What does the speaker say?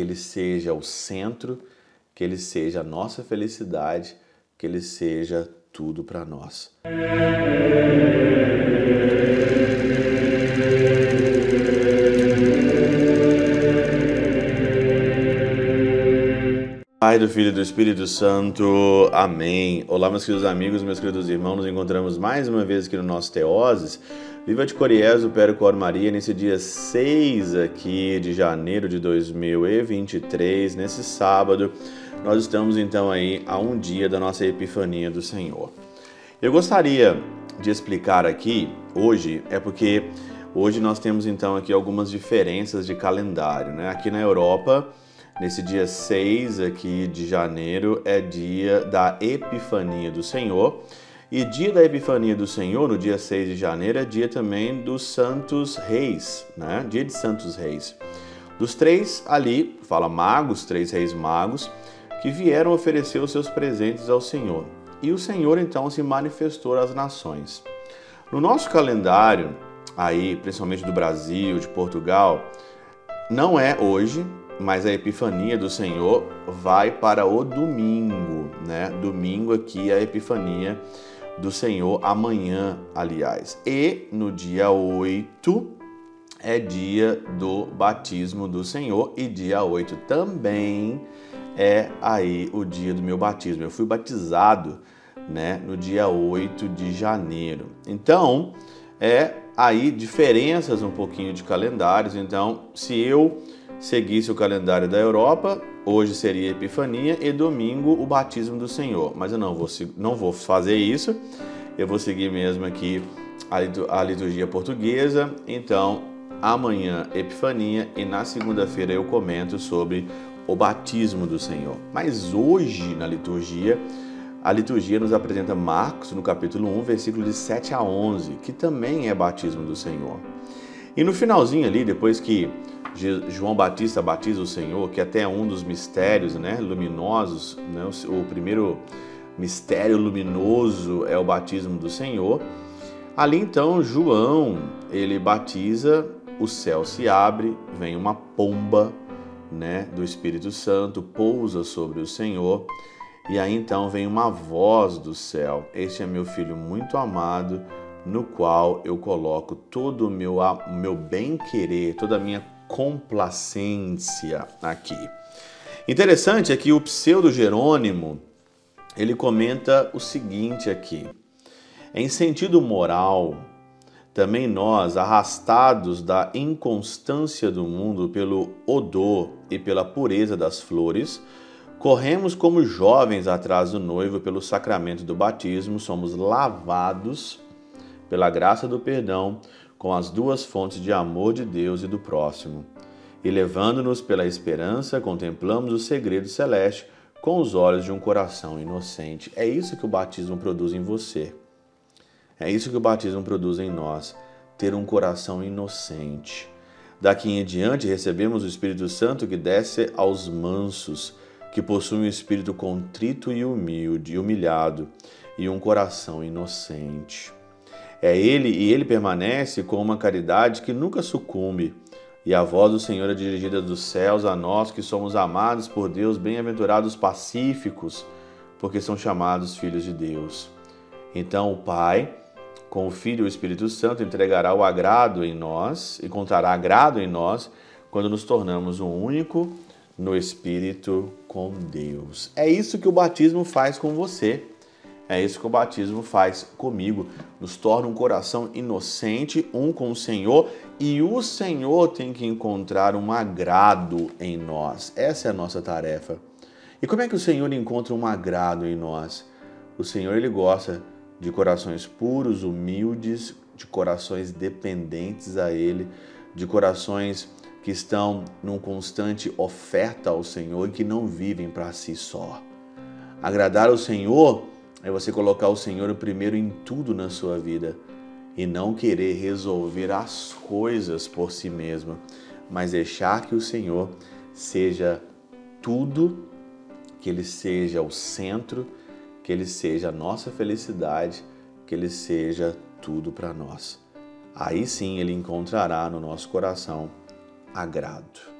que Ele seja o centro, que Ele seja a nossa felicidade, que Ele seja tudo para nós. Pai do Filho e do Espírito Santo. Amém. Olá, meus queridos amigos, meus queridos irmãos. Nos encontramos mais uma vez aqui no nosso Teoses. Viva de Coriés, o Péro Cor Maria, nesse dia 6 aqui de janeiro de 2023, nesse sábado. Nós estamos então aí a um dia da nossa Epifania do Senhor. Eu gostaria de explicar aqui hoje, é porque hoje nós temos então aqui algumas diferenças de calendário, né? Aqui na Europa Nesse dia 6 aqui de janeiro é dia da Epifania do Senhor. E dia da Epifania do Senhor, no dia 6 de janeiro, é dia também dos Santos Reis, né? Dia de Santos Reis. Dos três ali, fala magos, três reis magos, que vieram oferecer os seus presentes ao Senhor. E o Senhor então se manifestou às nações. No nosso calendário, aí, principalmente do Brasil, de Portugal, não é hoje, mas a Epifania do Senhor vai para o domingo, né? Domingo aqui a Epifania do Senhor, amanhã, aliás. E no dia 8 é dia do batismo do Senhor e dia 8 também é aí o dia do meu batismo. Eu fui batizado, né, no dia 8 de janeiro. Então, é aí diferenças um pouquinho de calendários. Então, se eu seguisse o calendário da Europa, hoje seria Epifania e domingo o batismo do Senhor. Mas eu não vou, não vou fazer isso, eu vou seguir mesmo aqui a liturgia portuguesa. Então, amanhã Epifania e na segunda-feira eu comento sobre o batismo do Senhor. Mas hoje na liturgia, a liturgia nos apresenta Marcos no capítulo 1, versículo de 7 a 11, que também é batismo do Senhor. E no finalzinho ali, depois que João Batista batiza o Senhor, que até é um dos mistérios né, luminosos, né, o primeiro mistério luminoso é o batismo do Senhor. Ali então João ele batiza, o céu se abre, vem uma pomba né, do Espírito Santo, pousa sobre o Senhor, e aí então vem uma voz do céu: Este é meu filho muito amado, no qual eu coloco todo o meu, meu bem-querer, toda a minha complacência aqui. Interessante é que o pseudo Jerônimo ele comenta o seguinte aqui: em sentido moral, também nós, arrastados da inconstância do mundo pelo odor e pela pureza das flores, corremos como jovens atrás do noivo pelo sacramento do batismo, somos lavados pela graça do perdão com as duas fontes de amor de Deus e do próximo. E levando-nos pela esperança, contemplamos o segredo celeste com os olhos de um coração inocente. É isso que o batismo produz em você. É isso que o batismo produz em nós, ter um coração inocente. Daqui em diante recebemos o Espírito Santo que desce aos mansos, que possuem um espírito contrito e humilde, humilhado, e um coração inocente. É ele e ele permanece com uma caridade que nunca sucumbe. E a voz do Senhor é dirigida dos céus a nós que somos amados por Deus, bem-aventurados pacíficos, porque são chamados filhos de Deus. Então o Pai, com o Filho e o Espírito Santo, entregará o agrado em nós, encontrará agrado em nós, quando nos tornamos um único no Espírito com Deus. É isso que o batismo faz com você. É isso que o batismo faz comigo, nos torna um coração inocente, um com o Senhor, e o Senhor tem que encontrar um agrado em nós. Essa é a nossa tarefa. E como é que o Senhor encontra um agrado em nós? O Senhor ele gosta de corações puros, humildes, de corações dependentes a ele, de corações que estão num constante oferta ao Senhor e que não vivem para si só. Agradar ao Senhor é você colocar o Senhor primeiro em tudo na sua vida e não querer resolver as coisas por si mesmo, mas deixar que o Senhor seja tudo, que Ele seja o centro, que Ele seja a nossa felicidade, que Ele seja tudo para nós. Aí sim Ele encontrará no nosso coração agrado.